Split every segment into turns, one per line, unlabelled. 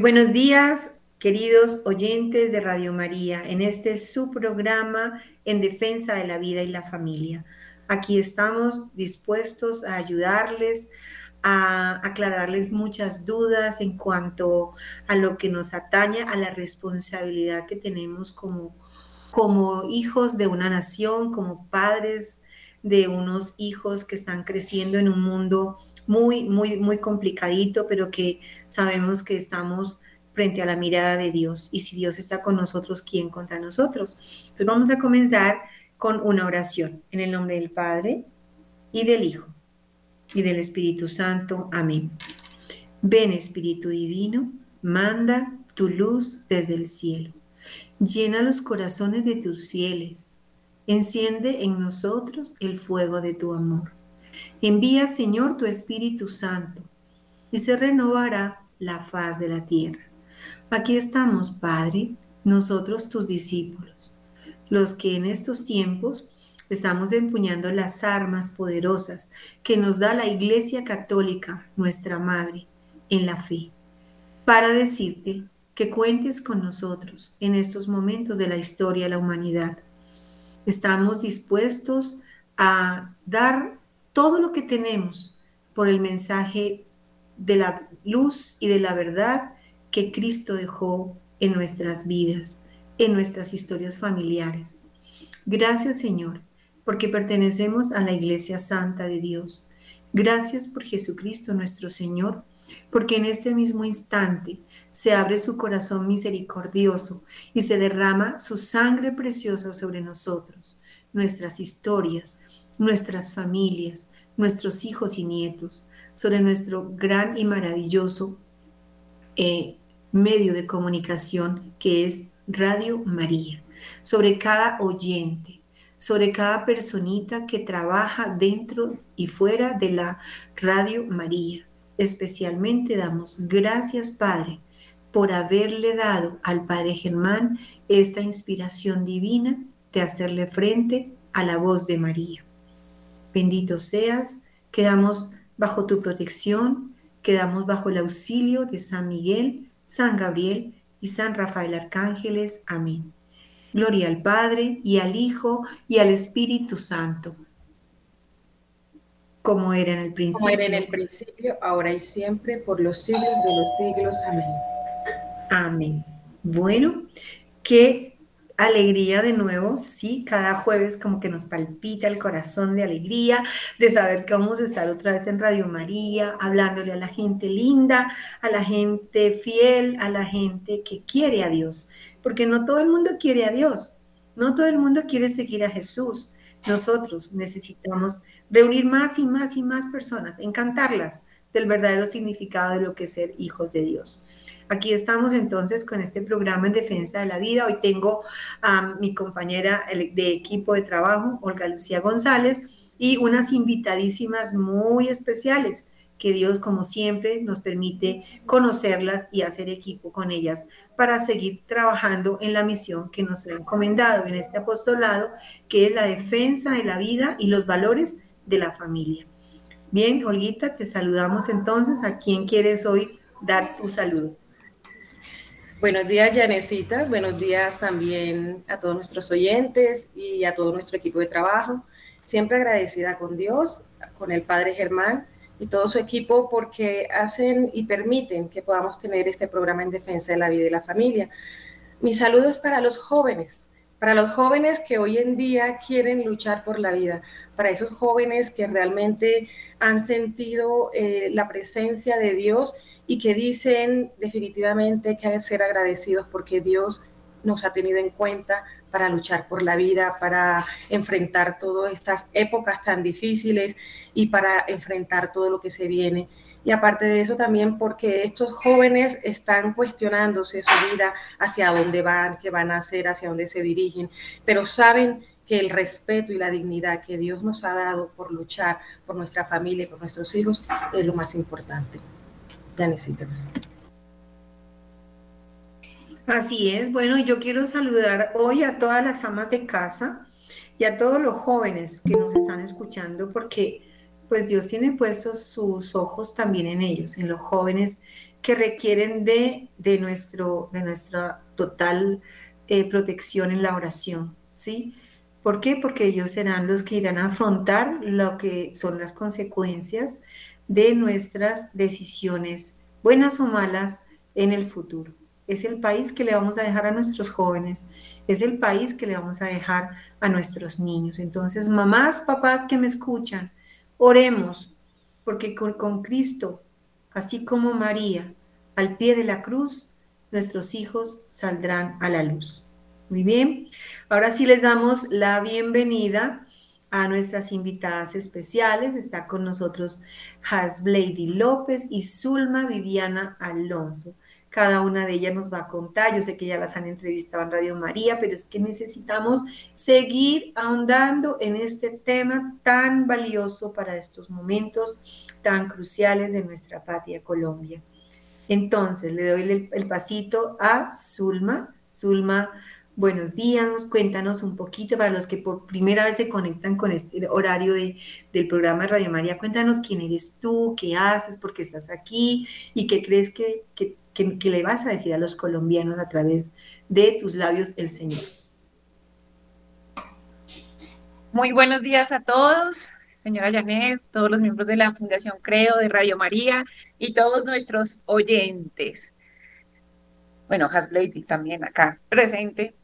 buenos días, queridos oyentes de Radio María, en este su programa en defensa de la vida y la familia. Aquí estamos dispuestos a ayudarles, a aclararles muchas dudas en cuanto a lo que nos atañe a la responsabilidad que tenemos como, como hijos de una nación, como padres de unos hijos que están creciendo en un mundo muy, muy, muy complicadito, pero que sabemos que estamos frente a la mirada de Dios. Y si Dios está con nosotros, ¿quién contra nosotros? Entonces vamos a comenzar con una oración en el nombre del Padre y del Hijo y del Espíritu Santo. Amén. Ven Espíritu Divino, manda tu luz desde el cielo. Llena los corazones de tus fieles. Enciende en nosotros el fuego de tu amor. Envía, Señor, tu Espíritu Santo, y se renovará la faz de la tierra. Aquí estamos, Padre, nosotros tus discípulos, los que en estos tiempos estamos empuñando las armas poderosas que nos da la Iglesia Católica, nuestra Madre, en la fe, para decirte que cuentes con nosotros en estos momentos de la historia de la humanidad. Estamos dispuestos a dar todo lo que tenemos por el mensaje de la luz y de la verdad que Cristo dejó en nuestras vidas, en nuestras historias familiares. Gracias Señor, porque pertenecemos a la Iglesia Santa de Dios. Gracias por Jesucristo nuestro Señor, porque en este mismo instante se abre su corazón misericordioso y se derrama su sangre preciosa sobre nosotros, nuestras historias, nuestras familias, nuestros hijos y nietos, sobre nuestro gran y maravilloso eh, medio de comunicación que es Radio María, sobre cada oyente, sobre cada personita que trabaja dentro y fuera de la Radio María. Especialmente damos gracias, Padre, por haberle dado al Padre Germán esta inspiración divina de hacerle frente a la voz de María. Bendito seas, quedamos bajo tu protección, quedamos bajo el auxilio de San Miguel, San Gabriel y San Rafael Arcángeles. Amén. Gloria al Padre y al Hijo y al Espíritu Santo. Como era en el principio.
Como era en el principio, ahora y siempre, por los siglos de los siglos. Amén.
Amén. Bueno, qué alegría de nuevo, sí, cada jueves como que nos palpita el corazón de alegría, de saber que vamos a estar otra vez en Radio María, hablándole a la gente linda, a la gente fiel, a la gente que quiere a Dios, porque no todo el mundo quiere a Dios, no todo el mundo quiere seguir a Jesús. Nosotros necesitamos reunir más y más y más personas, encantarlas del verdadero significado de lo que es ser hijos de Dios. Aquí estamos entonces con este programa en defensa de la vida. Hoy tengo a mi compañera de equipo de trabajo, Olga Lucía González, y unas invitadísimas muy especiales que Dios, como siempre, nos permite conocerlas y hacer equipo con ellas para seguir trabajando en la misión que nos ha encomendado en este apostolado, que es la defensa de la vida y los valores de la familia. Bien, Olguita, te saludamos entonces. ¿A quién quieres hoy dar tu saludo?
Buenos días, Janecitas. Buenos días también a todos nuestros oyentes y a todo nuestro equipo de trabajo. Siempre agradecida con Dios, con el Padre Germán y todo su equipo porque hacen y permiten que podamos tener este programa en defensa de la vida y la familia. Mi saludo es para los jóvenes, para los jóvenes que hoy en día quieren luchar por la vida, para esos jóvenes que realmente han sentido eh, la presencia de Dios y que dicen definitivamente que hay que ser agradecidos porque Dios nos ha tenido en cuenta para luchar por la vida, para enfrentar todas estas épocas tan difíciles y para enfrentar todo lo que se viene y aparte de eso también porque estos jóvenes están cuestionándose su vida, hacia dónde van, qué van a hacer, hacia dónde se dirigen, pero saben que el respeto y la dignidad que Dios nos ha dado por luchar por nuestra familia y por nuestros hijos es lo más importante. Ya necesito.
Así es. Bueno, yo quiero saludar hoy a todas las amas de casa y a todos los jóvenes que nos están escuchando porque pues Dios tiene puestos sus ojos también en ellos, en los jóvenes que requieren de, de, nuestro, de nuestra total eh, protección en la oración, ¿sí? ¿Por qué? Porque ellos serán los que irán a afrontar lo que son las consecuencias de nuestras decisiones, buenas o malas, en el futuro. Es el país que le vamos a dejar a nuestros jóvenes, es el país que le vamos a dejar a nuestros niños. Entonces, mamás, papás que me escuchan, oremos, porque con, Cristo, así como María, al pie de la cruz, nuestros hijos saldrán a la luz. Muy bien, ahora sí les damos la bienvenida a nuestras invitadas especiales. Está con nosotros Hasblady López y Zulma Viviana Alonso. Cada una de ellas nos va a contar. Yo sé que ya las han entrevistado en Radio María, pero es que necesitamos seguir ahondando en este tema tan valioso para estos momentos tan cruciales de nuestra patria Colombia. Entonces, le doy el, pasito a Zulma. Zulma, buenos días, cuéntanos un poquito para los que por primera vez se conectan con este horario de, del programa Radio María, cuéntanos quién eres tú, qué haces, por qué estás aquí y qué crees que, que, que, le vas a decir a los colombianos a través de tus labios el Señor.
Muy buenos días a todos, señora Janet, todos los miembros de la Fundación Creo, de Radio María y todos nuestros oyentes. Bueno, Hasblady también acá presente.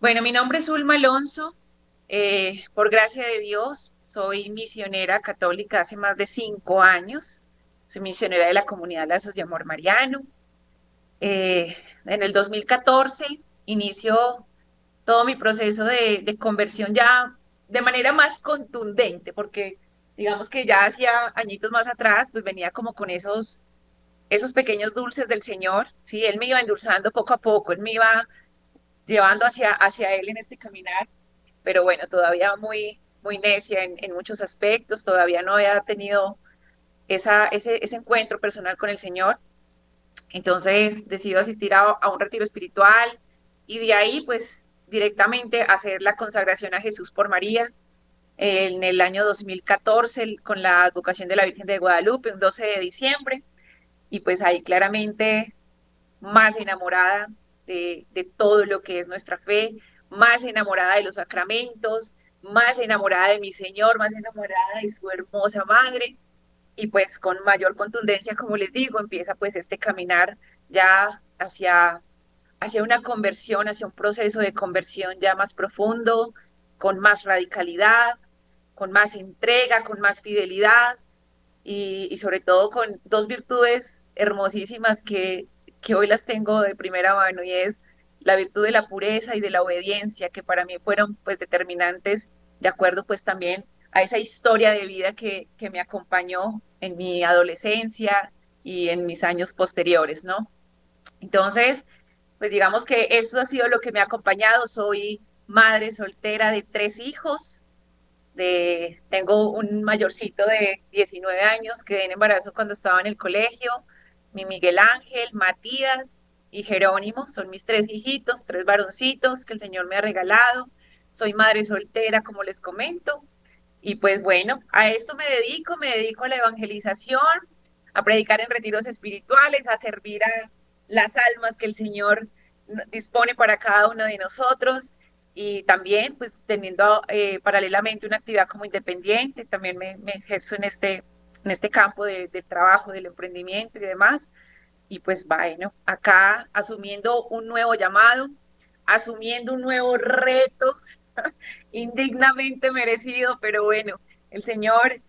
Bueno, mi nombre es Ulma Alonso. Eh, por gracia de Dios, soy misionera católica hace más de cinco años. Soy misionera de la comunidad Lazos de Amor Mariano. Eh, en el 2014 inició todo mi proceso de, de, conversión ya de manera más contundente, porque digamos que ya hacía añitos más atrás, pues venía como con esos, esos pequeños dulces del Señor, ¿sí? Él me iba endulzando poco a poco, Él me iba llevando hacia, hacia Él en este caminar, pero bueno, todavía muy, muy necia en, muchos aspectos, todavía no había tenido esa, ese, ese encuentro personal con el Señor. Entonces decido asistir a, a, un retiro espiritual y de ahí pues directamente hacer la consagración a Jesús por María en el año 2014 con la advocación de la Virgen de Guadalupe, un 12 de diciembre, y pues ahí claramente más enamorada de, todo lo que es nuestra fe, más enamorada de los sacramentos, más enamorada de mi Señor, más enamorada de su hermosa madre, y pues con mayor contundencia, como les digo, empieza pues este caminar ya hacia, hacia una conversión, hacia un proceso de conversión ya más profundo, con más radicalidad, con más entrega, con más fidelidad y sobre todo con dos virtudes hermosísimas que, que hoy las tengo de primera mano y es la virtud de la pureza y de la obediencia, que para mí fueron pues determinantes, de acuerdo pues también a esa historia de vida que, que me acompañó en mi adolescencia y en mis años posteriores, ¿no? Entonces, pues digamos que eso ha sido lo que me ha acompañado. Soy madre soltera de tres hijos. De, tengo un mayorcito de 19 años que en embarazo cuando estaba en el colegio. Mi Miguel Ángel, Matías y Jerónimo son mis tres hijitos, tres varoncitos que el Señor me ha regalado. Soy madre soltera, como les comento. Y pues bueno, a esto me dedico, me dedico a la evangelización, a predicar en retiros espirituales, a servir a las almas que el Señor dispone para cada uno de nosotros y también pues teniendo eh, paralelamente una actividad como independiente, también me, me ejerzo en este, en este campo de, del trabajo, del emprendimiento y demás. Y pues bueno, acá asumiendo un nuevo llamado, asumiendo un nuevo reto indignamente merecido, pero bueno, el Señor,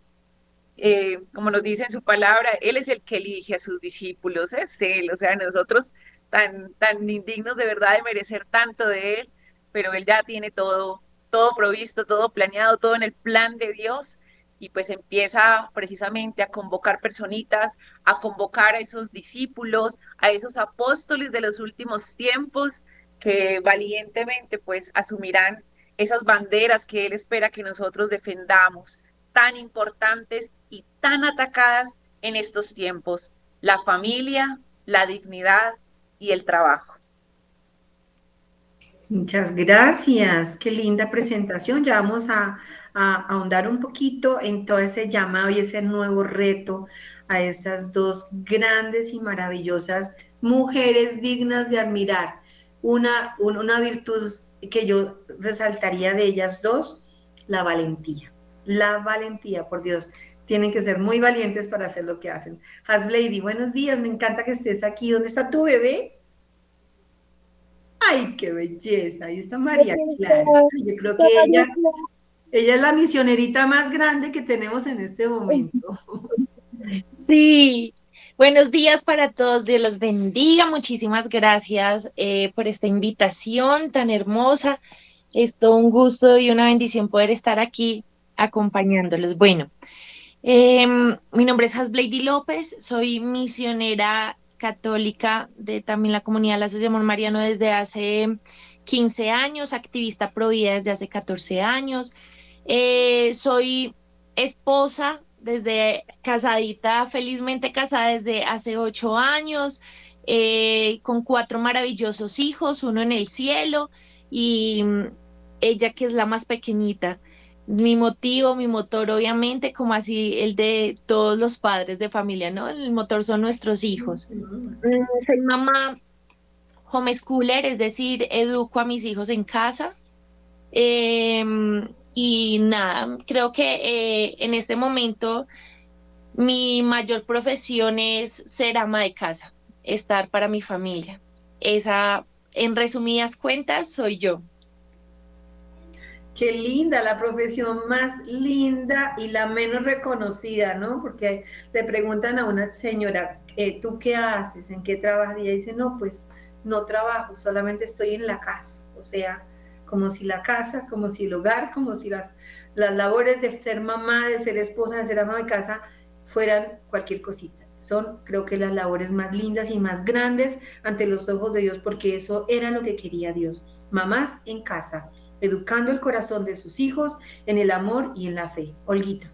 eh, como nos dice en su palabra, Él es el que elige a sus discípulos, es Él, o sea, nosotros tan, tan indignos de verdad de merecer tanto de Él, pero Él ya tiene todo, todo provisto, todo planeado, todo en el plan de Dios. Y pues empieza precisamente a convocar personitas, a convocar a esos discípulos, a esos apóstoles de los últimos tiempos que valientemente pues asumirán esas banderas que Él espera que nosotros defendamos, tan importantes y tan atacadas en estos tiempos, la familia, la dignidad y el trabajo.
Muchas gracias, qué linda presentación. Ya vamos a, ahondar un poquito en todo ese llamado y ese nuevo reto a estas dos grandes y maravillosas mujeres dignas de admirar. Una, una virtud que yo resaltaría de ellas dos, la valentía. La valentía, por Dios, tienen que ser muy valientes para hacer lo que hacen. Hasblady, buenos días, me encanta que estés aquí. ¿Dónde está tu bebé? ¡Ay, qué belleza! Ahí está María Clara. Yo creo que ella, ella es la misionerita más grande que tenemos en este momento.
Sí, buenos días para todos, Dios los bendiga, muchísimas gracias eh, por esta invitación tan hermosa. Es todo un gusto y una bendición poder estar aquí acompañándolos. Bueno, em, mi nombre es Hasblady López, soy misionera católica de también la comunidad de Amor Mariano desde hace 15 años, activista pro vida desde hace 14 años. Eh, soy esposa desde casadita, felizmente casada desde hace 8 años, eh, con cuatro maravillosos hijos, uno en el cielo y mm, ella que es la más pequeñita mi motivo, mi motor, obviamente, como así el de todos los padres de familia, ¿no? El motor son nuestros hijos. Mm, soy mamá homeschooler, es decir, educo a mis hijos en casa. Em, y nada, creo que eh, en este momento mi mayor profesión es ser ama de casa, estar para mi familia. Esa, en resumidas cuentas, soy yo.
Qué linda, la profesión más linda y la menos reconocida, ¿no? Porque le preguntan a una señora, eh, ¿tú qué haces? ¿En qué trabajas? Y ella dice, no, pues no trabajo, solamente estoy en la casa. O sea, como si la casa, como si el hogar, como si las, las labores de ser mamá, de ser esposa, de ser ama de casa, fueran cualquier cosita. Son, creo que, las labores más lindas y más grandes ante los ojos de Dios, porque eso era lo que quería Dios. Mamás en casa educando el corazón de sus hijos en el amor y en la fe. Olguita.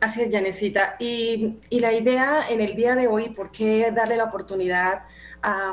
Así es, Janecita. Y, la idea en el día de hoy, ¿por qué darle la oportunidad a,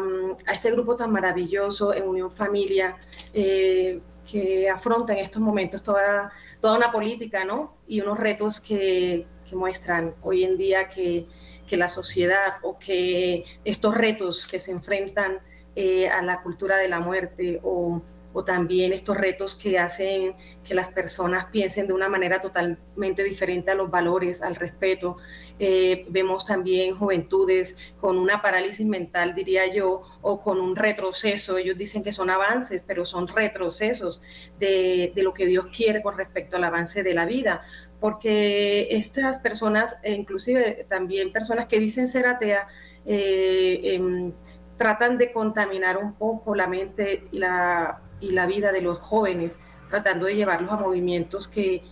este grupo tan maravilloso en Unión Familia eh, que afronta en estos momentos toda, una política ¿no? y unos retos que, muestran hoy en día que la sociedad o que estos retos que se enfrentan eh, a la cultura de la muerte o, también estos retos que hacen que las personas piensen de una manera totalmente diferente a los valores, al respeto. Eh, vemos también juventudes con una parálisis mental, diría yo, o con un retroceso. Ellos dicen que son avances, pero son retrocesos de, lo que Dios quiere con respecto al avance de la vida porque estas personas, e inclusive también personas que dicen ser atea, eh, em, tratan de contaminar un poco la mente y la, y la vida de los jóvenes, tratando de llevarlos a movimientos que,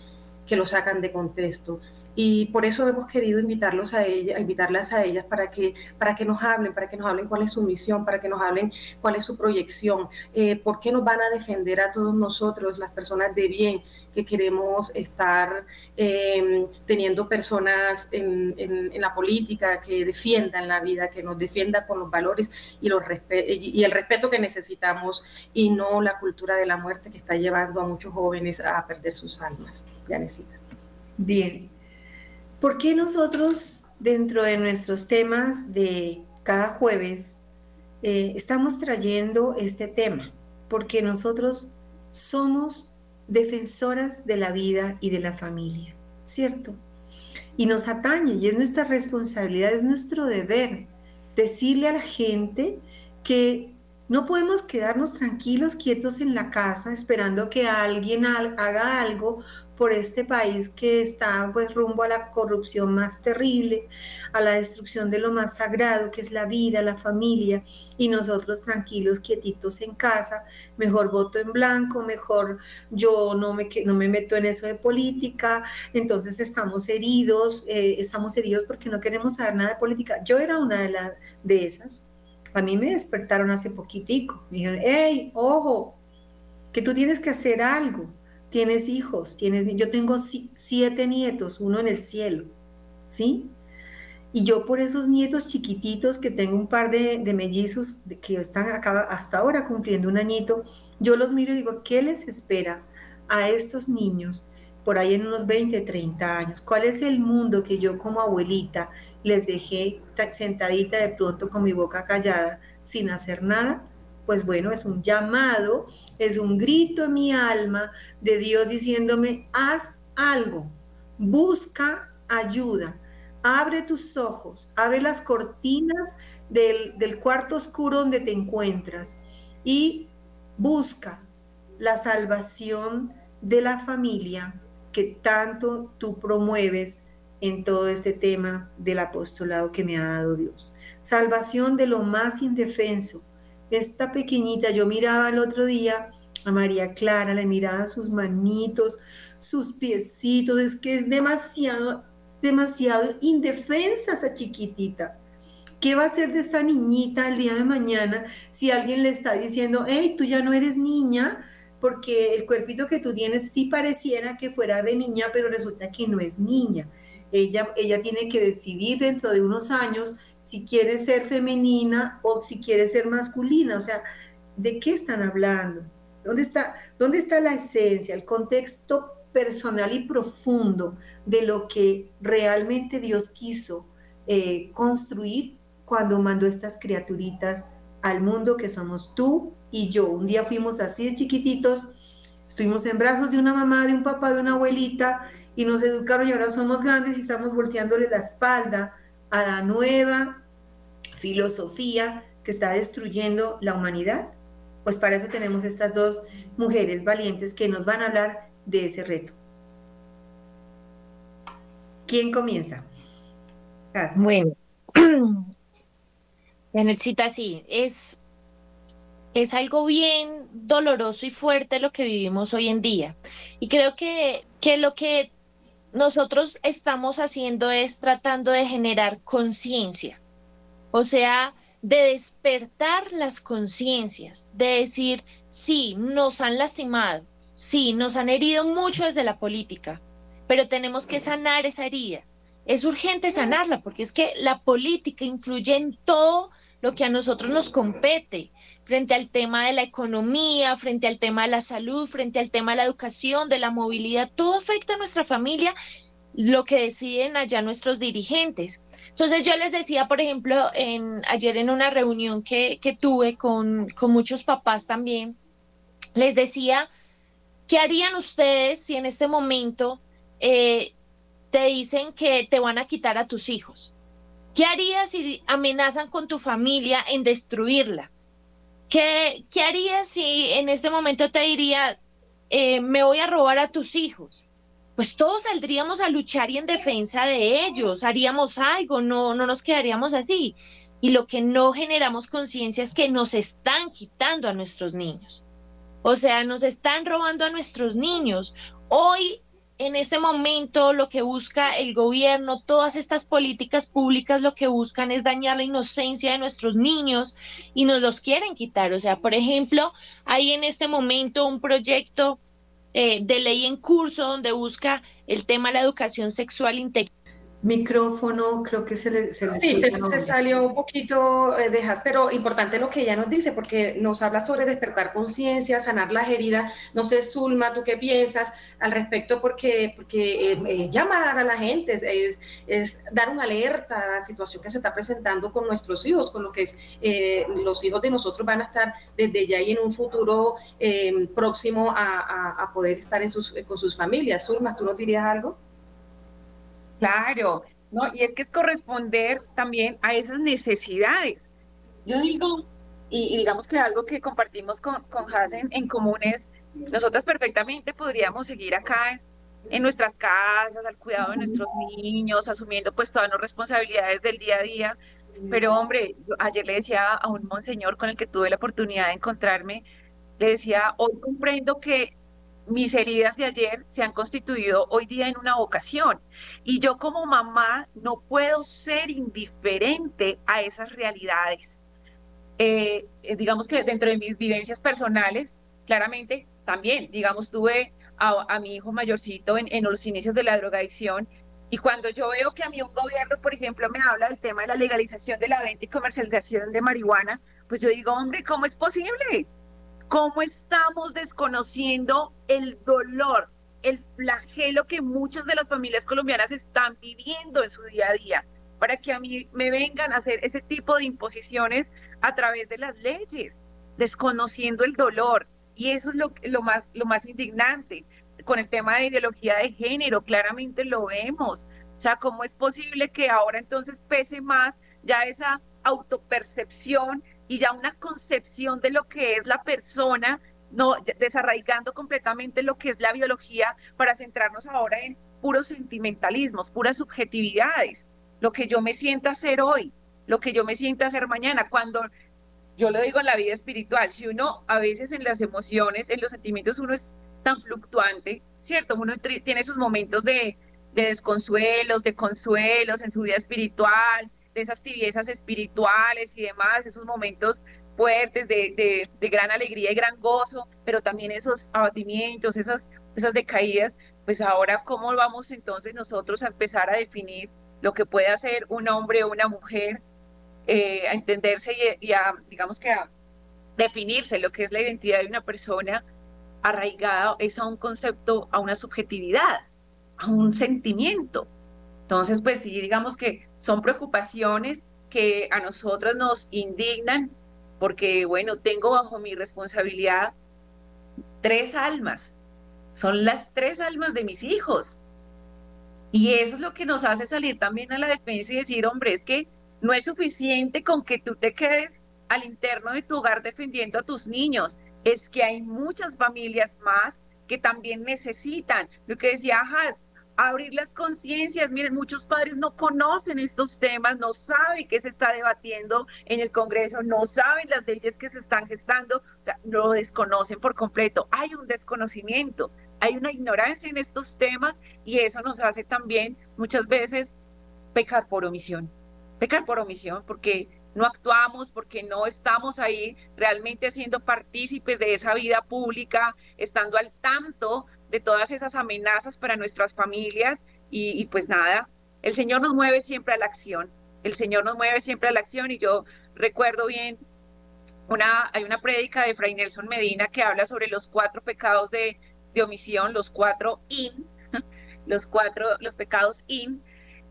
que los sacan de contexto y por eso hemos querido invitarlos a ellas, invitarlas a ellas para que, para que nos hablen, para que nos hablen cuál es su misión, para que nos hablen cuál es su proyección, eh, por qué nos van a defender a todos nosotros, las personas de bien, que queremos estar em, teniendo personas en, en, la política que defiendan la vida, que nos defiendan con los valores y, los y el respeto que necesitamos y no la cultura de la muerte que está llevando a muchos jóvenes a perder sus almas. Ya necesita.
Bien, ¿Por qué nosotros dentro de nuestros temas de cada jueves eh, estamos trayendo este tema? Porque nosotros somos defensoras de la vida y de la familia, ¿cierto? Y nos atañe y es nuestra responsabilidad, es nuestro deber decirle a la gente que no podemos quedarnos tranquilos, quietos en la casa, esperando que alguien haga algo por este país que está pues rumbo a la corrupción más terrible, a la destrucción de lo más sagrado que es la vida, la familia, y nosotros tranquilos, quietitos en casa, mejor voto en blanco, mejor yo no me, no me meto en eso de política, entonces estamos heridos, eh, estamos heridos porque no queremos saber nada de política. Yo era una de, esas. A mí me despertaron hace poquitico. Me dijeron, hey, ojo, que tú tienes que hacer algo tienes hijos, tienes, yo tengo siete nietos, uno en el cielo, ¿sí? Y yo por esos nietos chiquititos que tengo un par de, mellizos que están acá hasta ahora cumpliendo un añito, yo los miro y digo, ¿qué les espera a estos niños por ahí en unos 20, 30 años? ¿Cuál es el mundo que yo como abuelita les dejé sentadita de pronto con mi boca callada sin hacer nada? Pues bueno, es un llamado, es un grito en mi alma de Dios diciéndome, haz algo, busca ayuda abre tus ojos, abre las cortinas del, cuarto oscuro donde te encuentras y busca la salvación de la familia que tanto tú promueves en todo este tema del apostolado que me ha dado Dios. Salvación de lo más indefenso. Esta pequeñita, yo miraba el otro día a María Clara, le miraba sus manitos, sus piecitos, es que es demasiado demasiado indefensa esa chiquitita. ¿Qué va a hacer de esta niñita el día de mañana si alguien le está diciendo, hey, tú ya no eres niña? Porque el cuerpito que tú tienes sí pareciera que fuera de niña, pero resulta que no es niña. Ella, ella tiene que decidir dentro de unos años si quiere ser femenina o si quiere ser masculina. O sea, ¿de qué están hablando? ¿Dónde está, dónde está la esencia, el contexto personal y profundo de lo que realmente Dios quiso eh, construir cuando mandó estas criaturitas al mundo que somos tú y yo. Un día fuimos así de chiquititos, estuvimos en brazos de una mamá, de un papá, de una abuelita y nos educaron y ahora somos grandes y estamos volteándole la espalda a la nueva filosofía que está destruyendo la humanidad. Pues para eso tenemos estas dos mujeres valientes que nos van a hablar de ese reto. ¿Quién comienza?
Bueno, necesita sí, es, es algo bien doloroso y fuerte lo que vivimos hoy en día. Y creo que, que lo que nosotros estamos haciendo es tratando de generar conciencia, o sea, de despertar las conciencias, de decir, sí, nos han lastimado, Sí, nos han herido mucho desde la política, pero tenemos que sanar esa herida. Es urgente sanarla porque es que la política influye en todo lo que a nosotros nos compete, frente al tema de la economía, frente al tema de la salud, frente al tema de la educación, de la movilidad, todo afecta a nuestra familia, lo que deciden allá nuestros dirigentes. Entonces yo les decía, por ejemplo, en, ayer en una reunión que, tuve con, muchos papás también, les decía, ¿Qué harían ustedes si en este momento eh, te dicen que te van a quitar a tus hijos? ¿Qué harías si amenazan con tu familia en destruirla? ¿Qué, harías si en este momento te diría, eh, me voy a robar a tus hijos? Pues todos saldríamos a luchar y en defensa de ellos, haríamos algo, no, no nos quedaríamos así. Y lo que no generamos conciencia es que nos están quitando a nuestros niños. O sea, nos están robando a nuestros niños. Hoy, en este momento, lo que busca el gobierno, todas estas políticas públicas, lo que buscan es dañar la inocencia de nuestros niños y nos los quieren quitar. O sea, por ejemplo, hay en este momento un proyecto eh, de ley en curso donde busca el tema de la educación sexual integral
micrófono, creo que se le...
Se sí, se, salió un poquito de Dejas, pero importante lo que ella nos dice, porque nos habla sobre despertar conciencia, sanar las heridas. No sé, Zulma, ¿tú qué piensas al respecto? Porque, porque eh, llamar a la gente es, es, dar una alerta a la situación que se está presentando con nuestros hijos, con lo que es, eh, los hijos de nosotros van a estar desde ya y en un futuro eh, próximo a, a, poder estar en sus, con sus familias. Zulma, ¿tú nos dirías algo?
Claro, ¿no? Y es que es corresponder también a esas necesidades. Yo digo, y, digamos que algo que compartimos con, con en común es, nosotras perfectamente podríamos seguir acá en nuestras casas, al cuidado de nuestros niños, asumiendo pues todas las responsabilidades del día a día. Pero hombre, ayer le decía a un monseñor con el que tuve la oportunidad de encontrarme, le decía, hoy comprendo que mis heridas de ayer se han constituido hoy día en una vocación. Y yo como mamá no puedo ser indiferente a esas realidades. Eh, eh, digamos que dentro de mis vivencias personales, claramente también, digamos, tuve a, mi hijo mayorcito en, en, los inicios de la drogadicción Y cuando yo veo que a mí un gobierno, por ejemplo, me habla del tema de la legalización de la venta y comercialización de marihuana, pues yo digo, hombre, ¿cómo es posible? ¿Cómo estamos desconociendo el dolor, el flagelo que muchas de las familias colombianas están viviendo en su día a día? Para que a mí me vengan a hacer ese tipo de imposiciones a través de las leyes, desconociendo el dolor. Y eso es lo, más, más indignante con el tema de ideología de género, claramente lo vemos. O sea, ¿cómo es posible que ahora entonces pese más ya esa autopercepción y ya una concepción de lo que es la persona, no desarraigando completamente lo que es la biología para centrarnos ahora en puros sentimentalismos, puras subjetividades, lo que yo me sienta hacer hoy, lo que yo me sienta hacer mañana, cuando yo lo digo en la vida espiritual, si uno a veces en las emociones, en los sentimientos, uno es tan fluctuante, ¿cierto? Uno tiene sus momentos de, desconsuelos, de consuelos en su vida espiritual, de esas tibiezas espirituales y demás, esos momentos fuertes de, gran alegría y gran gozo, pero también esos abatimientos, esas, esas decaídas, pues ahora cómo vamos entonces nosotros a empezar a definir lo que puede hacer un hombre o una mujer, eh, a entenderse y, y, a, digamos que a definirse lo que es la identidad de una persona arraigado es a un concepto, a una subjetividad, a un sentimiento. Entonces, pues sí, digamos que son preocupaciones que a nosotros nos indignan porque, bueno, tengo bajo mi responsabilidad tres almas, son las tres almas de mis hijos. Y eso es lo que nos hace salir también a la defensa y decir, hombre, es que no es suficiente con que tú te quedes al interno de tu hogar defendiendo a tus niños. Es que hay muchas familias más que también necesitan, lo que decía Haas, abrir las conciencias. Miren, muchos padres no conocen estos temas, no saben qué se está debatiendo en el Congreso, no saben las leyes que se están gestando, o sea, lo desconocen por completo. Hay un desconocimiento, hay una ignorancia en estos temas y eso nos hace también muchas veces pecar por omisión. Pecar por omisión porque no actuamos, porque no estamos ahí realmente siendo partícipes de esa vida pública, estando al tanto de todas esas amenazas para nuestras familias y, pues nada, el Señor nos mueve siempre a la acción, el Señor nos mueve siempre a la acción y yo recuerdo bien, una, hay una prédica de Fray Nelson Medina que habla sobre los cuatro pecados de, de omisión, los cuatro in, los cuatro, los pecados in,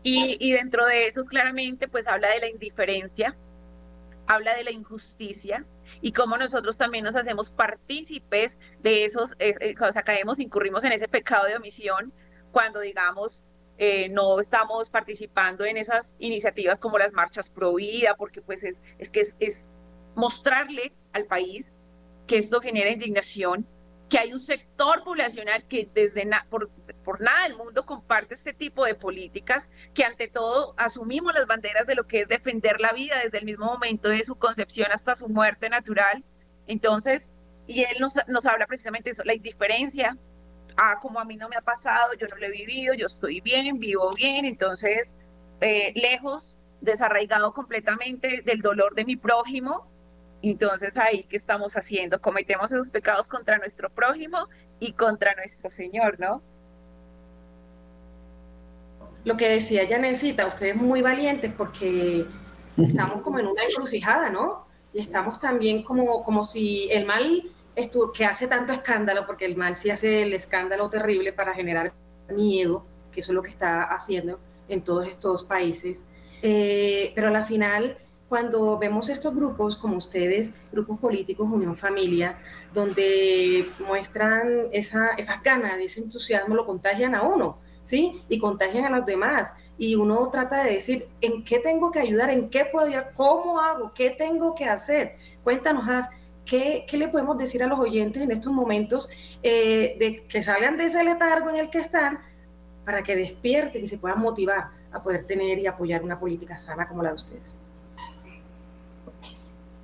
y, y, dentro de esos claramente pues habla de la indiferencia, habla de la injusticia y cómo nosotros también nos hacemos partícipes de esos, eh, eh o sea, caemos, incurrimos en ese pecado de omisión cuando, digamos, eh, no estamos participando en esas iniciativas como las marchas pro vida, porque pues es, es que es, es mostrarle al país que esto genera indignación que hay un sector poblacional que desde por, por, nada del mundo comparte este tipo de políticas, que ante todo asumimos las banderas de lo que es defender la vida desde el mismo momento de su concepción hasta su muerte natural. Entonces, y él nos, nos habla precisamente eso, la indiferencia, ah, como a mí no me ha pasado, yo no lo he vivido, yo estoy bien, vivo bien, entonces, eh, lejos, desarraigado completamente del dolor de mi prójimo, entonces ahí, ¿qué estamos haciendo? Cometemos esos pecados contra nuestro prójimo y contra nuestro Señor, ¿no?
Lo que decía Janecita, usted es muy valiente porque estamos como en una encrucijada, ¿no? Y estamos también como, como si el mal que hace tanto escándalo, porque el mal sí hace el escándalo terrible para generar miedo, que eso es lo que está haciendo en todos estos países, eh, pero a la final cuando vemos estos grupos como ustedes, grupos políticos, Unión Familia, donde muestran esa, esas ganas, ese entusiasmo, lo contagian a uno, ¿sí? Y contagian a los demás. Y uno trata de decir, ¿en qué tengo que ayudar? ¿En qué puedo ayudar? ¿Cómo hago? ¿Qué tengo que hacer? Cuéntanos, ¿qué, qué le podemos decir a los oyentes en estos momentos eh, de que salgan de ese letargo en el que están para que despierten y se puedan motivar a poder tener y apoyar una política sana como la de ustedes?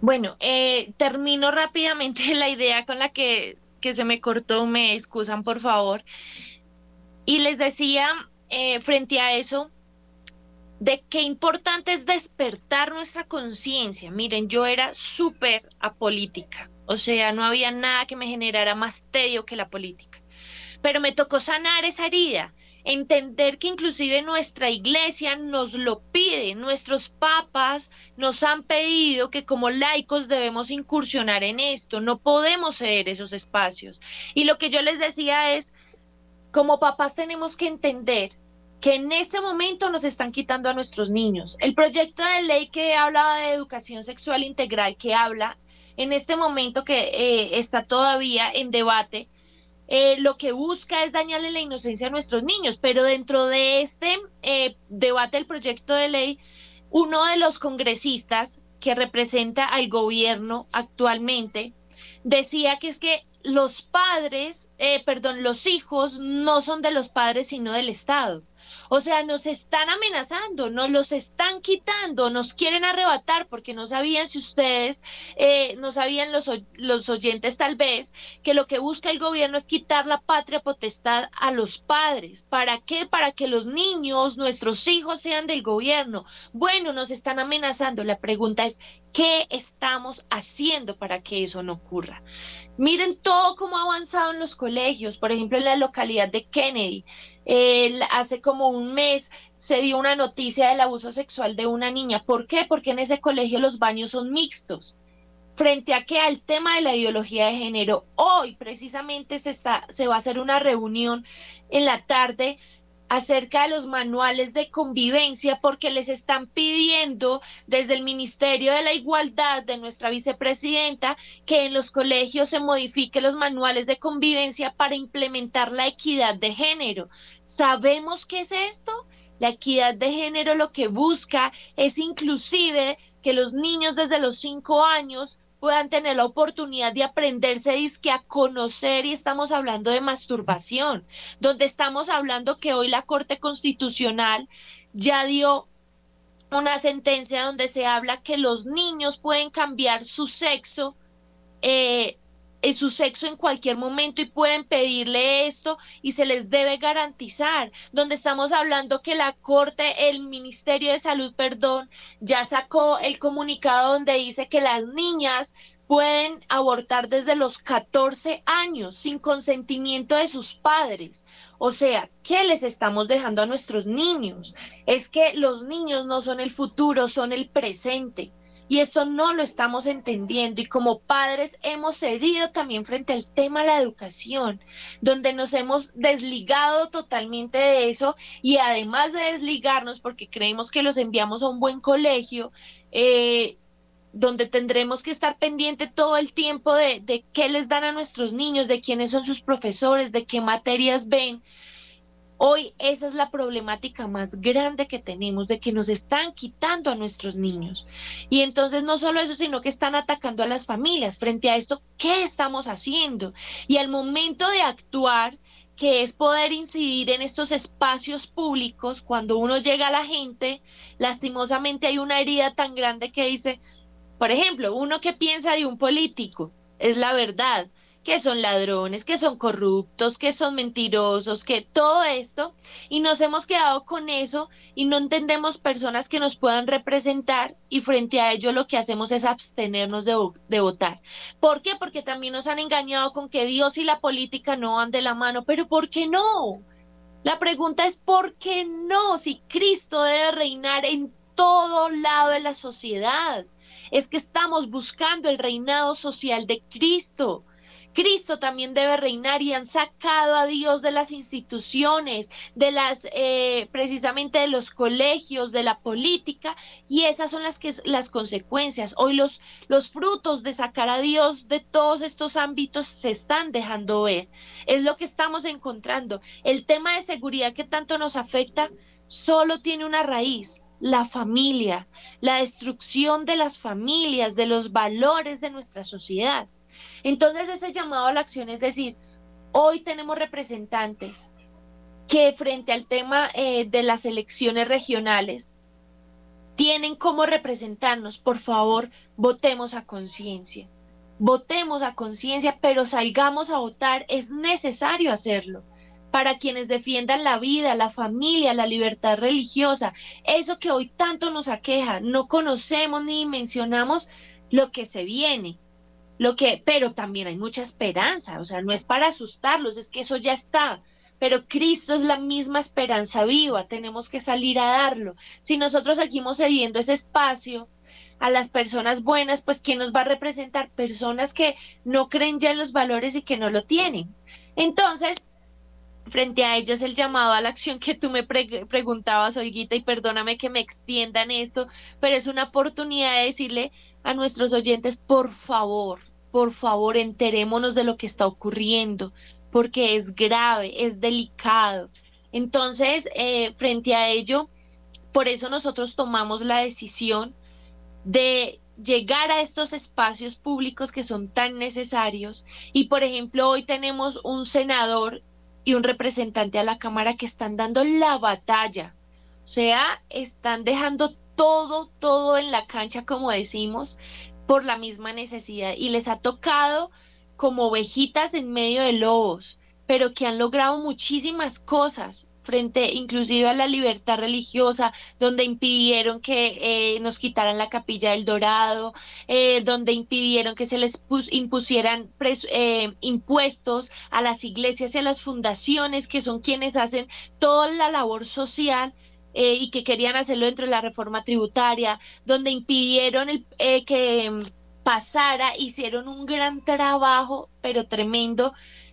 Bueno, eh, termino rápidamente la idea con la que, que, se me cortó, me excusan por favor. Y les decía, eh, frente a eso, de qué importante es despertar nuestra conciencia. Miren, yo era súper apolítica, o sea, no había nada que me generara más tedio que la política. Pero me tocó sanar esa herida entender que inclusive nuestra iglesia nos lo pide, nuestros papas nos han pedido que como laicos debemos incursionar en esto, no podemos ceder esos espacios. Y lo que yo les decía es, como papás tenemos que entender que en este momento nos están quitando a nuestros niños. El proyecto de ley que habla de educación sexual integral, que habla en este momento que eh, está todavía en debate, eh, lo que busca es dañarle la inocencia a nuestros niños, pero dentro de este eh, debate del proyecto de ley, uno de los congresistas que representa al gobierno actualmente decía que es que los padres, perdón, los hijos no son de los padres sino del Estado. O sea, nos están amenazando, nos los están quitando, nos quieren arrebatar porque no sabían si ustedes, eh, no sabían los, los oyentes tal vez, que lo que busca el gobierno es quitar la patria potestad a los padres. ¿Para qué? Para que los niños, nuestros hijos sean del gobierno. Bueno, nos están amenazando. La pregunta es, ¿qué estamos haciendo para que eso no ocurra? Miren todo cómo ha avanzado en los colegios, por ejemplo, en la localidad de Kennedy. Hace como un mes se dio una noticia del abuso sexual de una niña. ¿Por qué? Porque en ese colegio los baños son mixtos. Frente a que al tema de la ideología de género, hoy precisamente se, está, se va a hacer una reunión en la tarde acerca de los manuales de convivencia porque les están pidiendo desde el Ministerio de la Igualdad de nuestra vicepresidenta que en los colegios se modifique los manuales de convivencia para implementar la equidad de género. ¿Sabemos qué es esto? La equidad de género lo que busca es inclusive que los niños desde los cinco años puedan tener la oportunidad de aprenderse disque a conocer y estamos hablando de masturbación, donde estamos hablando que hoy la Corte Constitucional ya dio una sentencia donde se habla que los niños pueden cambiar su sexo eh, en su sexo en cualquier momento y pueden pedirle esto y se les debe garantizar. Donde estamos hablando que la Corte, el Ministerio de Salud, perdón, ya sacó el comunicado donde dice que las niñas pueden abortar desde los 14 años sin consentimiento de sus padres. O sea, ¿qué les estamos dejando a nuestros niños? Es que los niños no son el futuro, son el presente. Y esto no lo estamos entendiendo. Y como padres hemos cedido también frente al tema de la educación, donde nos hemos desligado totalmente de eso y además de desligarnos porque creemos que los enviamos a un buen colegio, eh, donde tendremos que estar pendiente todo el tiempo de, de qué les dan a nuestros niños, de quiénes son sus profesores, de qué materias ven Hoy esa es la problemática más grande que tenemos, de que nos están quitando a nuestros niños. Y entonces no solo eso, sino que están atacando a las familias. Frente a esto, ¿qué estamos haciendo? Y al momento de actuar, que es poder incidir en estos espacios públicos, cuando uno llega a la gente, lastimosamente hay una herida tan grande que dice, por ejemplo, uno que piensa de un político, es la verdad, que son ladrones, que son corruptos, que son mentirosos, que todo esto, y nos hemos quedado con eso y no entendemos personas que nos puedan representar y frente a ello lo que hacemos es abstenernos de, votar. ¿Por qué? Porque también nos han engañado con que Dios y la política no van de la mano, pero ¿por qué no? La pregunta es ¿por qué no? Si Cristo debe reinar en todo lado de la sociedad. Es que estamos buscando el reinado social de Cristo. Cristo también debe reinar y han sacado a Dios de las instituciones, de las, eh, precisamente de los colegios, de la política, y esas son las, que, las consecuencias. Hoy los, los frutos de sacar a Dios de todos estos ámbitos se están dejando ver. Es lo que estamos encontrando. El tema de seguridad que tanto nos afecta solo tiene una raíz, la familia, la destrucción de las familias, de los valores de nuestra sociedad. Entonces ese llamado a la acción es decir, hoy tenemos representantes que frente al tema eh, de las elecciones regionales tienen como representarnos, por favor, votemos a conciencia. Votemos a conciencia, pero salgamos a votar, es necesario hacerlo para quienes defiendan la vida, la familia, la libertad religiosa, eso que hoy tanto nos aqueja, no conocemos ni mencionamos lo que se viene. Lo que, pero también hay mucha esperanza, o sea, no es para asustarlos, es que eso ya está. pero Cristo es la misma esperanza viva, tenemos que salir a darlo. Si nosotros seguimos cediendo ese espacio a las personas buenas, pues ¿quién nos va a representar? Personas que no creen ya en los valores y que no lo tienen. Entonces, frente a ellos el llamado a la acción que tú me preguntabas, Olguita, y perdóname que me extienda en esto, pero es una oportunidad de decirle a nuestros oyentes, por favor, por favor, enterémonos de lo que está ocurriendo, porque es grave, es delicado. Entonces, eh, frente a ello, por eso nosotros tomamos la decisión de llegar a estos espacios públicos que son tan necesarios. Y, por ejemplo, hoy tenemos un senador y un representante a la Cámara que están dando la batalla. O sea, están dejando todo, todo en la cancha, como decimos, por la misma necesidad. Y les ha tocado como ovejitas en medio de lobos, pero que han logrado muchísimas cosas frente inclusive a la libertad religiosa, donde impidieron que eh, nos quitaran la capilla del Dorado, eh, donde impidieron que se les impusieran eh, impuestos a las iglesias y a las fundaciones, que son quienes hacen toda la labor social. Y que querían hacerlo dentro de la reforma tributaria, donde impidieron el, que mm, pasara, hicieron un gran trabajo, pero tremendo,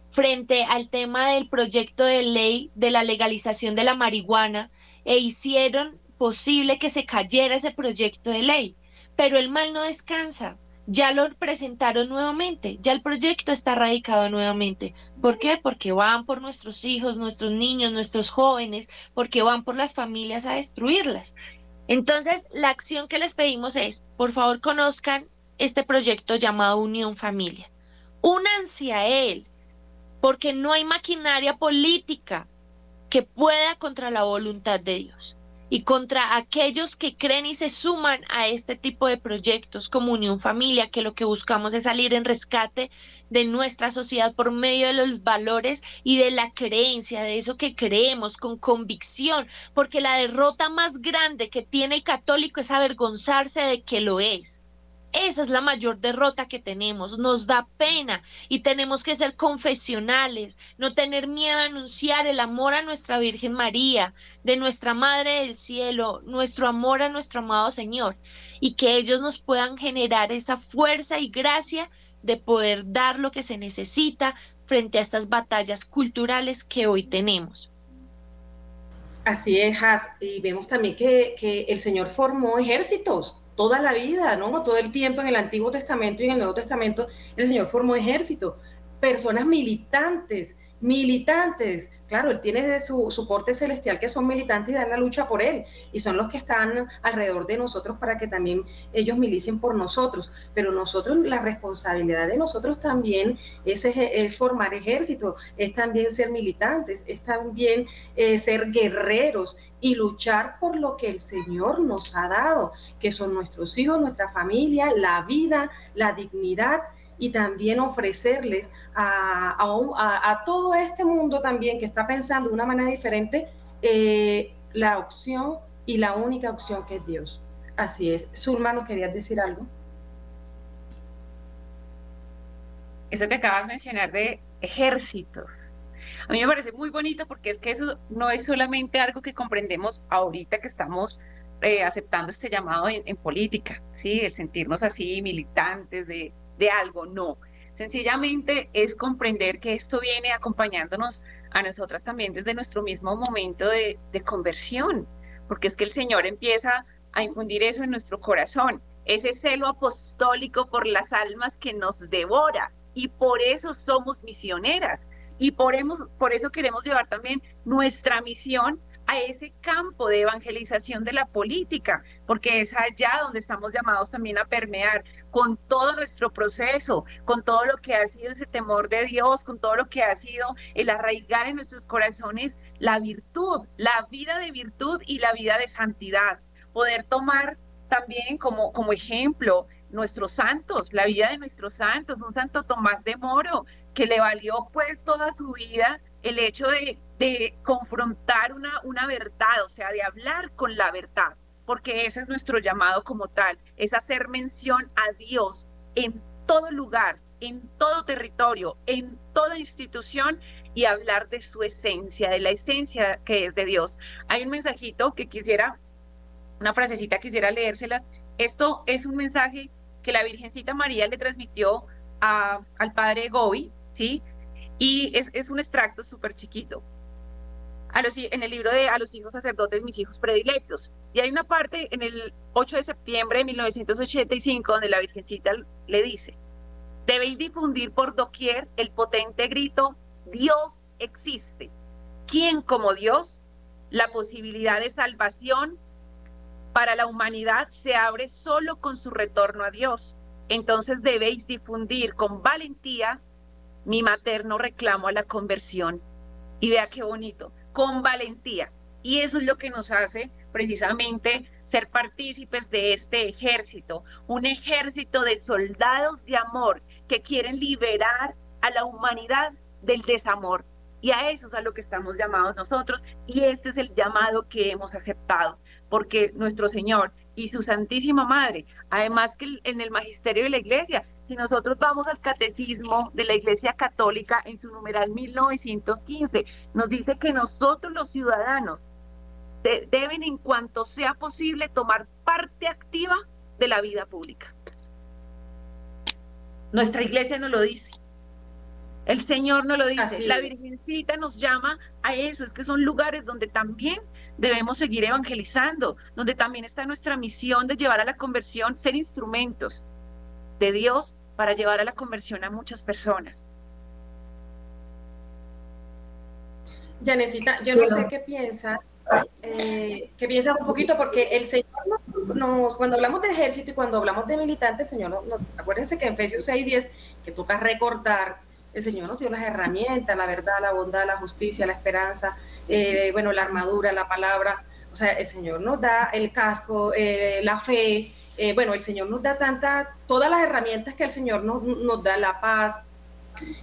frente al tema del proyecto de ley de la legalización de la marihuana e hicieron posible que se cayera ese proyecto de ley. Pero el mal no descansa. Ya lo presentaron nuevamente, ya el proyecto está radicado nuevamente. ¿Por qué? Porque van por nuestros hijos, nuestros niños, nuestros jóvenes, porque van por las familias a destruirlas. Entonces, la acción que les pedimos es, por favor, conozcan este proyecto llamado Unión Familia. Únanse a él, porque no hay maquinaria política que pueda contra la voluntad de Dios y contra aquellos que creen y se suman a este tipo de proyectos como Unión Familia, que lo que buscamos es salir en rescate de nuestra sociedad por medio de los valores y de la creencia, de eso que creemos con convicción, porque la derrota más grande que tiene el católico es avergonzarse de que lo es. Esa es la mayor derrota que tenemos. Nos da pena y tenemos que ser confesionales, no tener miedo a anunciar el amor a nuestra Virgen María, de nuestra Madre del Cielo, nuestro amor a nuestro amado Señor y que ellos nos puedan generar esa fuerza y gracia de poder dar lo que se necesita frente a estas batallas culturales que hoy tenemos.
Así es, y vemos también que, que el Señor formó ejércitos toda la vida, ¿no? Todo el tiempo en el Antiguo Testamento y en el Nuevo Testamento, el Señor formó ejército, personas militantes, militantes. Claro, él tiene de su, su porte celestial que son militantes y dan la lucha por él. Y son los que están alrededor de nosotros para que también ellos milicien por nosotros. Pero nosotros, la responsabilidad de nosotros también es, es formar ejército, es también ser militantes, es también eh, ser guerreros y luchar por lo que el Señor nos ha dado, que son nuestros hijos, nuestra familia, la vida, la dignidad y también ofrecerles a, a, todo este mundo también que está pensando de una manera diferente eh, la opción y la única opción que es Dios. Así es. Zulma, ¿nos querías decir algo?
Eso que acabas de mencionar de ejércitos. A mí me parece muy bonito porque es que eso no es solamente algo que comprendemos ahorita que estamos eh, aceptando este llamado en, en, política, ¿sí? El sentirnos así militantes de, de algo, no. Sencillamente es comprender que esto viene acompañándonos a nosotras también desde nuestro mismo momento de, conversión, porque es que el Señor empieza a infundir eso en nuestro corazón, ese celo apostólico por las almas que nos devora y por eso somos misioneras y por, por eso queremos llevar también nuestra misión a ese campo de evangelización de la política, porque es allá donde estamos llamados también a permear con todo nuestro proceso, con todo lo que ha sido ese temor de Dios, con todo lo que ha sido el arraigar en nuestros corazones la virtud, la vida de virtud y la vida de santidad. Poder tomar también como, como ejemplo nuestros santos, la vida de nuestros santos, un santo Tomás de Moro, que le valió pues toda su vida el hecho de, confrontar una, una verdad, o sea, de hablar con la verdad, porque ese es nuestro llamado como tal, es hacer mención a Dios en todo lugar, en todo territorio, en toda institución y hablar de su esencia, de la esencia que es de Dios. Hay un mensajito que quisiera, una frasecita quisiera leérselas. Esto es un mensaje que la Virgencita María le transmitió a, al padre Gobi, ¿sí? Y es, un extracto súper chiquito. A los, en el libro de A los hijos sacerdotes, mis hijos predilectos. Y hay una parte en el 8 de septiembre de 1985 donde la Virgencita le dice, debéis difundir por doquier el potente grito, Dios existe. ¿Quién como Dios? La posibilidad de salvación para la humanidad se abre solo con su retorno a Dios. Entonces debéis difundir con valentía mi materno reclamo a la conversión. Y vea qué bonito, con valentía. Y eso es lo que nos hace precisamente ser partícipes de este ejército, un ejército de soldados de amor que quieren liberar a la humanidad del desamor. Y a eso es a lo que estamos llamados nosotros y este es el llamado que hemos aceptado, porque nuestro Señor y su Santísima Madre, además que en el magisterio de la Iglesia, si nosotros vamos al catecismo de la Iglesia Católica en su numeral 1915, nos dice que nosotros los ciudadanos deben en cuanto sea posible tomar parte activa de la vida pública. Nuestra iglesia nos lo dice. El Señor nos lo dice, la Virgencita nos llama a eso, es que son lugares donde también debemos seguir evangelizando, donde también está nuestra misión de llevar a la conversión, ser instrumentos de Dios para llevar a la conversión a muchas personas.
Janecita, yo no sé qué piensas, eh, qué piensas un poquito, porque el Señor nos, cuando hablamos de ejército y cuando hablamos de militantes, el Señor nos, acuérdense que en Efesios 6.10, que toca recordar el Señor nos dio las herramientas, la verdad, la bondad, la justicia, la esperanza, eh, bueno, la armadura, la palabra. O sea, el Señor nos da el casco, eh, la fe. Eh, bueno, el Señor nos da tanta, todas las herramientas que el Señor nos, da, la paz,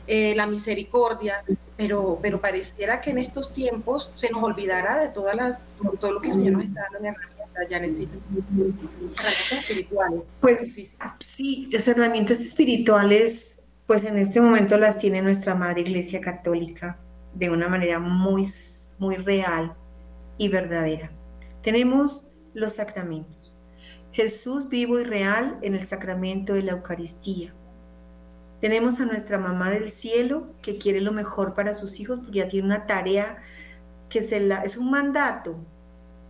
la misericordia, pero, pero pareciera que en estos tiempos se nos olvidara de todas las, todo lo que el Señor nos está dando en herramientas, ya necesito. Herramientas espirituales.
Pues sí, las herramientas espirituales pues en este momento las tiene nuestra Madre Iglesia Católica de una manera muy, muy real y verdadera. Tenemos los sacramentos. Jesús vivo y real en el sacramento de la Eucaristía. Tenemos a nuestra mamá del cielo que quiere lo mejor para sus hijos porque ya tiene una tarea que se la, es un mandato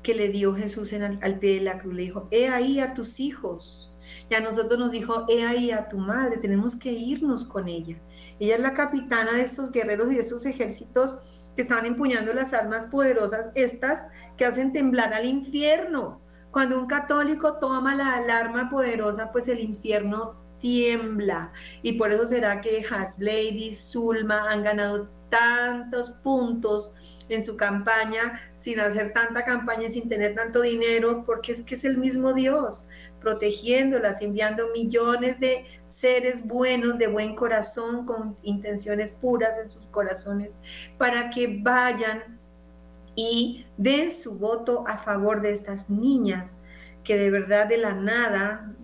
que le dio Jesús en, al pie de la cruz. Le dijo, he ahí a tus hijos y a nosotros nos dijo, he ahí a tu madre, tenemos que irnos con ella. Ella es la capitana de estos guerreros y de estos ejércitos que estaban empuñando las armas poderosas, estas que hacen temblar al infierno. Cuando un católico toma la alarma poderosa, pues el infierno tiembla. Y por eso será que Hasblady, Zulma han ganado tantos puntos en su campaña sin hacer tanta campaña, sin tener tanto dinero, porque es que es el mismo Dios protegiéndolas, enviando millones de seres buenos, de buen corazón, con intenciones puras en sus corazones, para que vayan y den su voto a favor de estas niñas que de verdad de la nada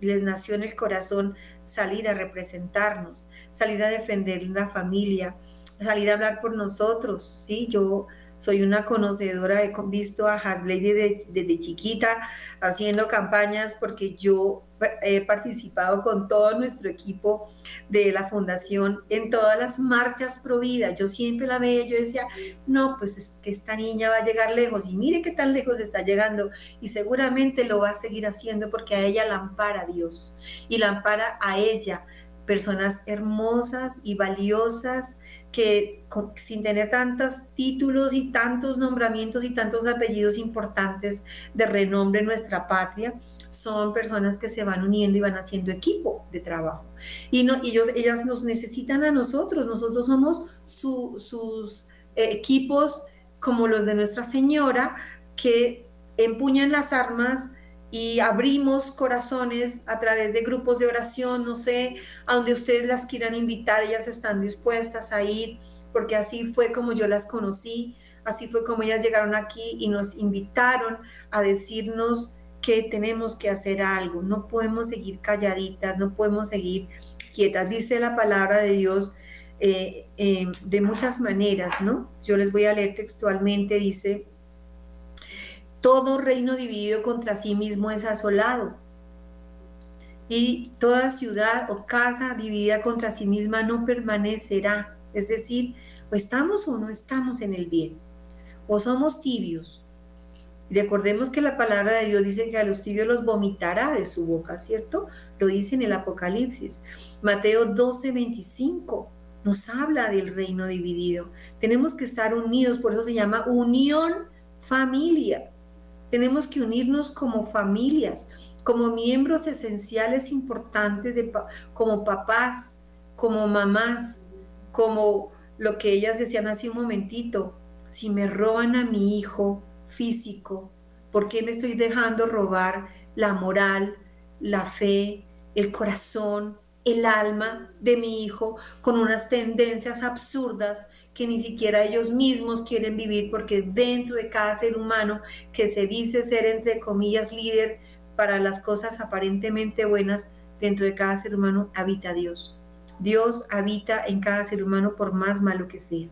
les nació en el corazón salir a representarnos, salir a defender la familia, salir a hablar por nosotros, ¿sí? Yo soy una conocedora, he visto a Hasblady desde, chiquita haciendo campañas porque yo he participado con todo nuestro equipo de la fundación en todas las marchas pro vida. Yo siempre la veía, yo decía, no, pues es que esta niña va a llegar lejos y mire qué tan lejos está llegando y seguramente lo va a seguir haciendo porque a ella la ampara Dios y la ampara a ella personas hermosas y valiosas que sin tener tantos títulos y tantos nombramientos y tantos apellidos importantes de renombre en nuestra patria, son personas que se van uniendo y van haciendo equipo de trabajo. Y, no, ellos, ellas nos necesitan a nosotros, nosotros somos sus eh, equipos como los de Nuestra Señora, que empuñan las armas y abrimos corazones a través de grupos de oración, no sé, a donde ustedes las quieran invitar, ellas están dispuestas a ir, porque así fue como yo las conocí, así fue como ellas llegaron aquí y nos invitaron a decirnos que tenemos que hacer algo, no podemos seguir calladitas, no podemos seguir quietas. Dice la palabra de Dios eh, eh, de muchas maneras, ¿no? Yo les voy a leer textualmente, dice, todo reino dividido contra sí mismo es asolado, y toda ciudad o casa dividida contra sí misma no permanecerá. Es decir, o estamos o no estamos en el bien, o somos tibios. Recordemos que la palabra de Dios dice que a los tibios los vomitará de su boca, ¿cierto? Lo dice en el Apocalipsis. Mateo 12, 25 nos habla del reino dividido. Tenemos que estar unidos, por eso se llama unión familia. Tenemos que unirnos como familias, como miembros esenciales importantes, como papás, como mamás, como lo que ellas decían hace un momentito. Si me roban a mi hijo físico, ¿por qué me estoy dejando robar la moral, la fe, el corazón, el alma de mi hijo con unas tendencias absurdas que ni siquiera ellos mismos quieren vivir porque dentro de cada ser humano que se dice ser entre comillas líder para las cosas aparentemente buenas, dentro de cada ser humano habita Dios. Dios habita en cada ser humano por más malo que sea.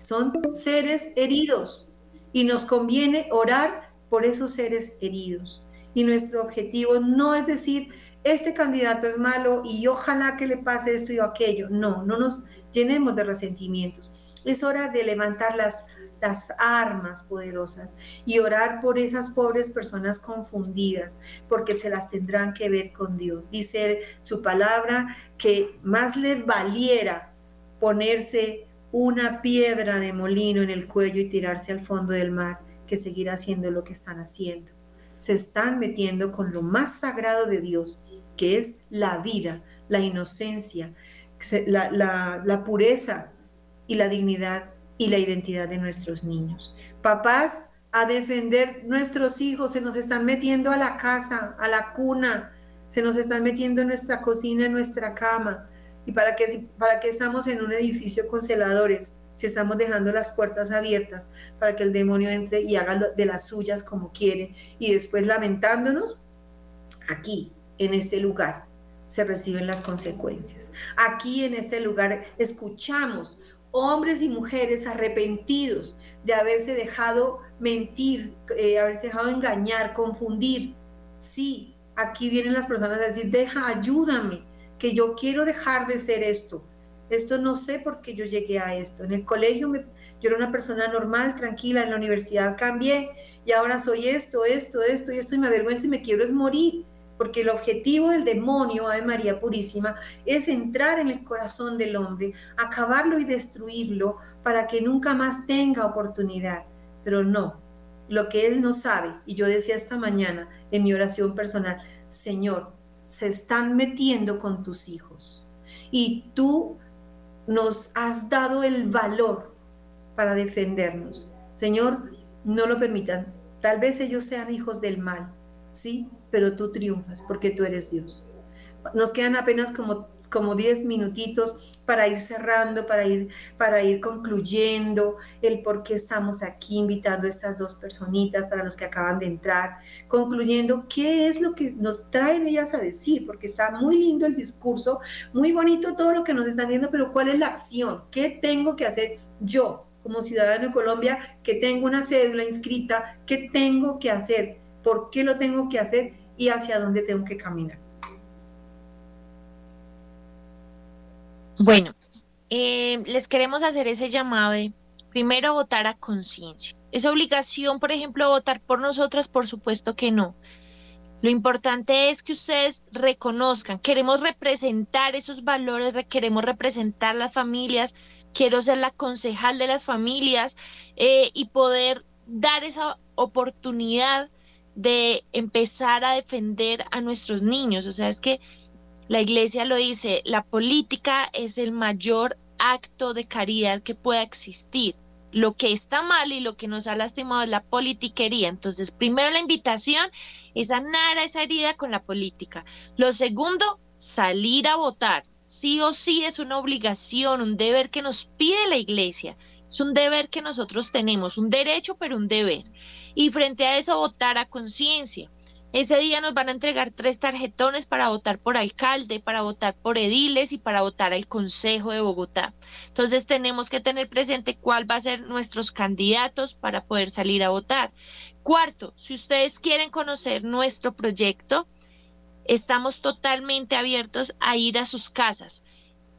Son seres heridos y nos conviene orar por esos seres heridos. Y nuestro objetivo no es decir, este candidato es malo y ojalá que le pase esto y aquello. No, no nos llenemos de resentimientos. Es hora de levantar las, las armas poderosas y orar por esas pobres personas confundidas, porque se las tendrán que ver con Dios. Dice su palabra que más les valiera ponerse una piedra de molino en el cuello y tirarse al fondo del mar que seguir haciendo lo que están haciendo. Se están metiendo con lo más sagrado de Dios que es la vida, la inocencia, la, pureza y la dignidad y la identidad de nuestros niños. Papás, a defender nuestros hijos, se nos están metiendo a la casa, a la cuna, se nos están metiendo en nuestra cocina, en nuestra cama. ¿Y para qué, para qué estamos en un edificio con celadores? Si estamos dejando las puertas abiertas para que el demonio entre y haga de las suyas como quiere y después lamentándonos aquí, en este lugar se reciben las consecuencias. Aquí en este lugar escuchamos hombres y mujeres arrepentidos de haberse dejado mentir, eh, haberse dejado engañar, confundir. Sí, aquí vienen las personas a decir, deja, ayúdame, que yo quiero dejar de ser esto. Esto no sé por qué yo llegué a esto. En el colegio yo era una persona normal, tranquila, en la universidad cambié y ahora soy esto, esto, esto y esto y me avergüenza y me quiero es morir porque el objetivo del demonio, Ave María Purísima, es entrar en el corazón del hombre, acabarlo y destruirlo para que nunca más tenga oportunidad. Pero no, lo que él no sabe, y yo decía esta mañana en mi oración personal, Señor, se están metiendo con tus hijos y tú nos has dado el valor para defendernos. Señor, no lo permitan. Tal vez ellos sean hijos del mal, ¿sí? pero tú triunfas porque tú eres Dios. Nos quedan apenas como como 10 minutitos para ir cerrando, para ir, para ir concluyendo el por qué estamos aquí invitando a estas dos personitas para los que acaban de entrar, concluyendo qué es lo que nos traen ellas a decir, porque está muy lindo el discurso, muy bonito todo lo que nos están diciendo, pero ¿cuál es la acción? ¿Qué tengo que hacer yo como ciudadano de Colombia que tengo una cédula inscrita? ¿Qué tengo que hacer? ¿Por qué lo tengo que hacer? y hacia dónde tengo que caminar.
Bueno, eh, les queremos hacer ese llamado de primero votar a conciencia. ¿Es obligación, por ejemplo, votar por nosotras? Por supuesto que no. Lo importante es que ustedes reconozcan, queremos representar esos valores, queremos representar las familias, quiero ser la concejal de las familias eh, y poder dar esa oportunidad de empezar a defender a nuestros niños. O sea, es que la iglesia lo dice, la política es el mayor acto de caridad que pueda existir. Lo que está mal y lo que nos ha lastimado es la politiquería. Entonces, primero la invitación es sanar esa herida con la política. Lo segundo, salir a votar. Sí o sí es una obligación, un deber que nos pide la iglesia. Es un deber que nosotros tenemos, un derecho, pero un deber. Y frente a eso, votar a conciencia. Ese día nos van a entregar tres tarjetones para votar por alcalde, para votar por ediles y para votar al Consejo de Bogotá. Entonces tenemos que tener presente cuál va a ser nuestros candidatos para poder salir a votar. Cuarto, si ustedes quieren conocer nuestro proyecto, estamos totalmente abiertos a ir a sus casas.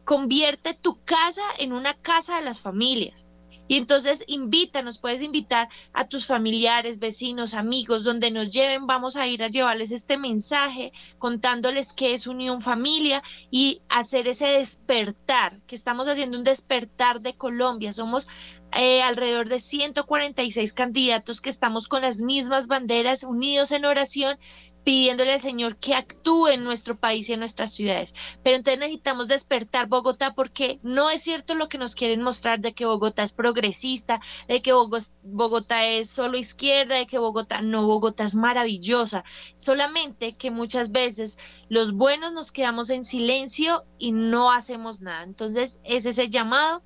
Convierte tu casa en una casa de las familias. Y entonces invítanos, puedes invitar a tus familiares, vecinos, amigos, donde nos lleven, vamos a ir a llevarles este mensaje, contándoles qué es Unión Familia y hacer ese despertar, que estamos haciendo un despertar de Colombia. Somos eh, alrededor de 146 candidatos que estamos con las mismas banderas, unidos en oración, pidiéndole al Señor que actúe en nuestro país y en nuestras ciudades. Pero entonces necesitamos despertar Bogotá porque no es cierto lo que nos quieren mostrar de que Bogotá es progresista, de que Bogotá es solo izquierda, de que Bogotá no, Bogotá es maravillosa. Solamente que muchas veces los buenos nos quedamos en silencio y no hacemos nada. Entonces ese es el llamado.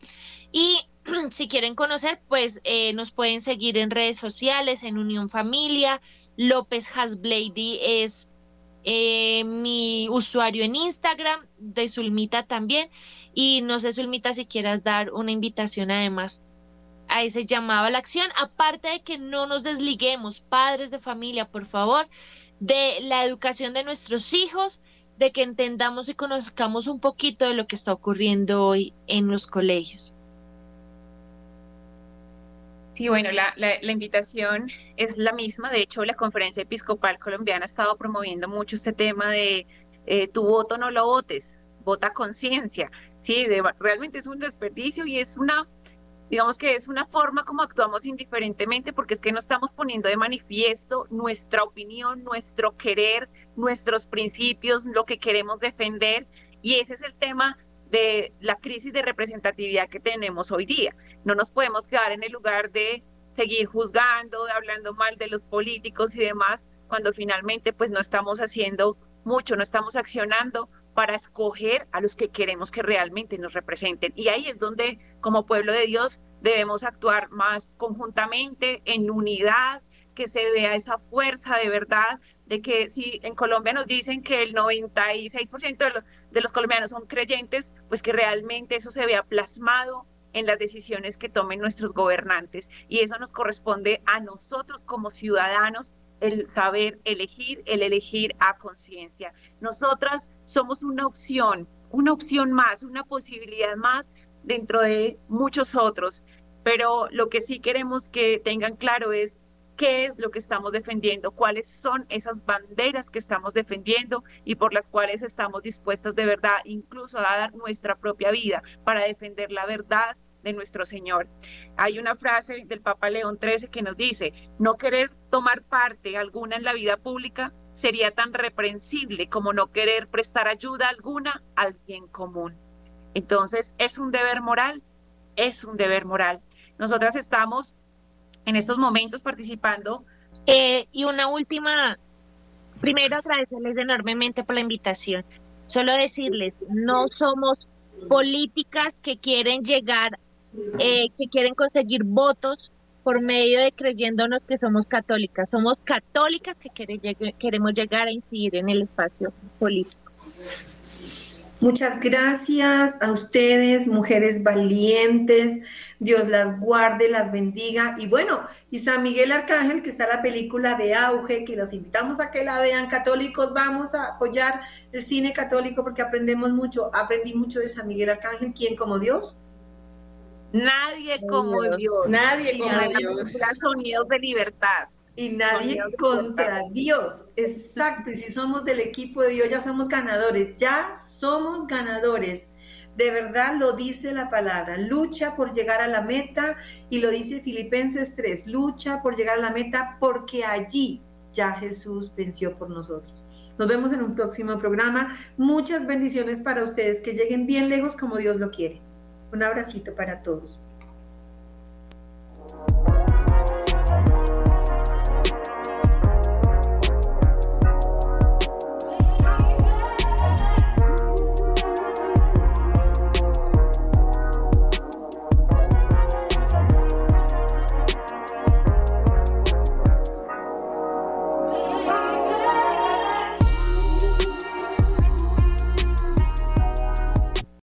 Y si quieren conocer, pues eh, nos pueden seguir en redes sociales, en Unión Familia, López Hasblady es eh, mi usuario en Instagram, de Zulmita también. Y no sé, Zulmita, si quieras dar una invitación además a ese llamado a la acción, aparte de que no nos desliguemos, padres de familia, por favor, de la educación de nuestros hijos, de que entendamos y conozcamos un poquito de lo que está ocurriendo hoy en los colegios.
Sí, bueno, la, la, invitación es la misma. De hecho, la Conferencia Episcopal Colombiana ha estado promoviendo mucho este tema de eh, tu voto no lo votes, vota conciencia. Sí, realmente es un desperdicio y es una, digamos que es una forma como actuamos indiferentemente porque es que no estamos poniendo de manifiesto nuestra opinión, nuestro querer, nuestros principios, lo que queremos defender. Y ese es el tema de la crisis de representatividad que tenemos hoy día. No nos podemos quedar en el lugar de seguir juzgando, hablando mal de los políticos y demás, cuando finalmente pues no estamos haciendo mucho, no estamos accionando para escoger a los que queremos que realmente nos representen. Y ahí es donde como pueblo de Dios debemos actuar más conjuntamente, en unidad, que se vea esa fuerza de verdad, de que si en Colombia nos dicen que el 96% de los, de los colombianos son creyentes, pues que realmente eso se vea plasmado en las decisiones que tomen nuestros gobernantes. Y eso nos corresponde a nosotros como ciudadanos el saber elegir, el elegir a conciencia. Nosotras somos una opción, una opción más, una posibilidad más dentro de muchos otros. Pero lo que sí queremos que tengan claro es qué es lo que estamos defendiendo, cuáles son esas banderas que estamos defendiendo y por las cuales estamos dispuestas de verdad incluso a dar nuestra propia vida para defender la verdad de nuestro Señor. Hay una frase del Papa León XIII que nos dice, no querer tomar parte alguna en la vida pública sería tan reprensible como no querer prestar ayuda alguna al bien común. Entonces, es un deber moral, es un deber moral. Nosotras estamos en estos momentos participando.
Eh, y una última, primero agradecerles enormemente por la invitación. Solo decirles, no somos políticas que quieren llegar, eh, que quieren conseguir votos por medio de creyéndonos que somos católicas. Somos católicas que queremos llegar a incidir en el espacio político.
Muchas gracias a ustedes, mujeres valientes. Dios las guarde, las bendiga. Y bueno, y San Miguel Arcángel, que está la película de auge, que los invitamos a que la vean. Católicos, vamos a apoyar el cine católico porque aprendemos mucho. Aprendí mucho de San Miguel Arcángel. ¿Quién como Dios?
Nadie como Dios.
Nadie como Dios.
Sonidos de libertad.
Y nadie contra Dios. Exacto. Y si somos del equipo de Dios, ya somos ganadores. Ya somos ganadores. De verdad lo dice la palabra. Lucha por llegar a la meta. Y lo dice Filipenses 3. Lucha por llegar a la meta porque allí ya Jesús venció por nosotros. Nos vemos en un próximo programa. Muchas bendiciones para ustedes. Que lleguen bien lejos como Dios lo quiere. Un abracito para todos.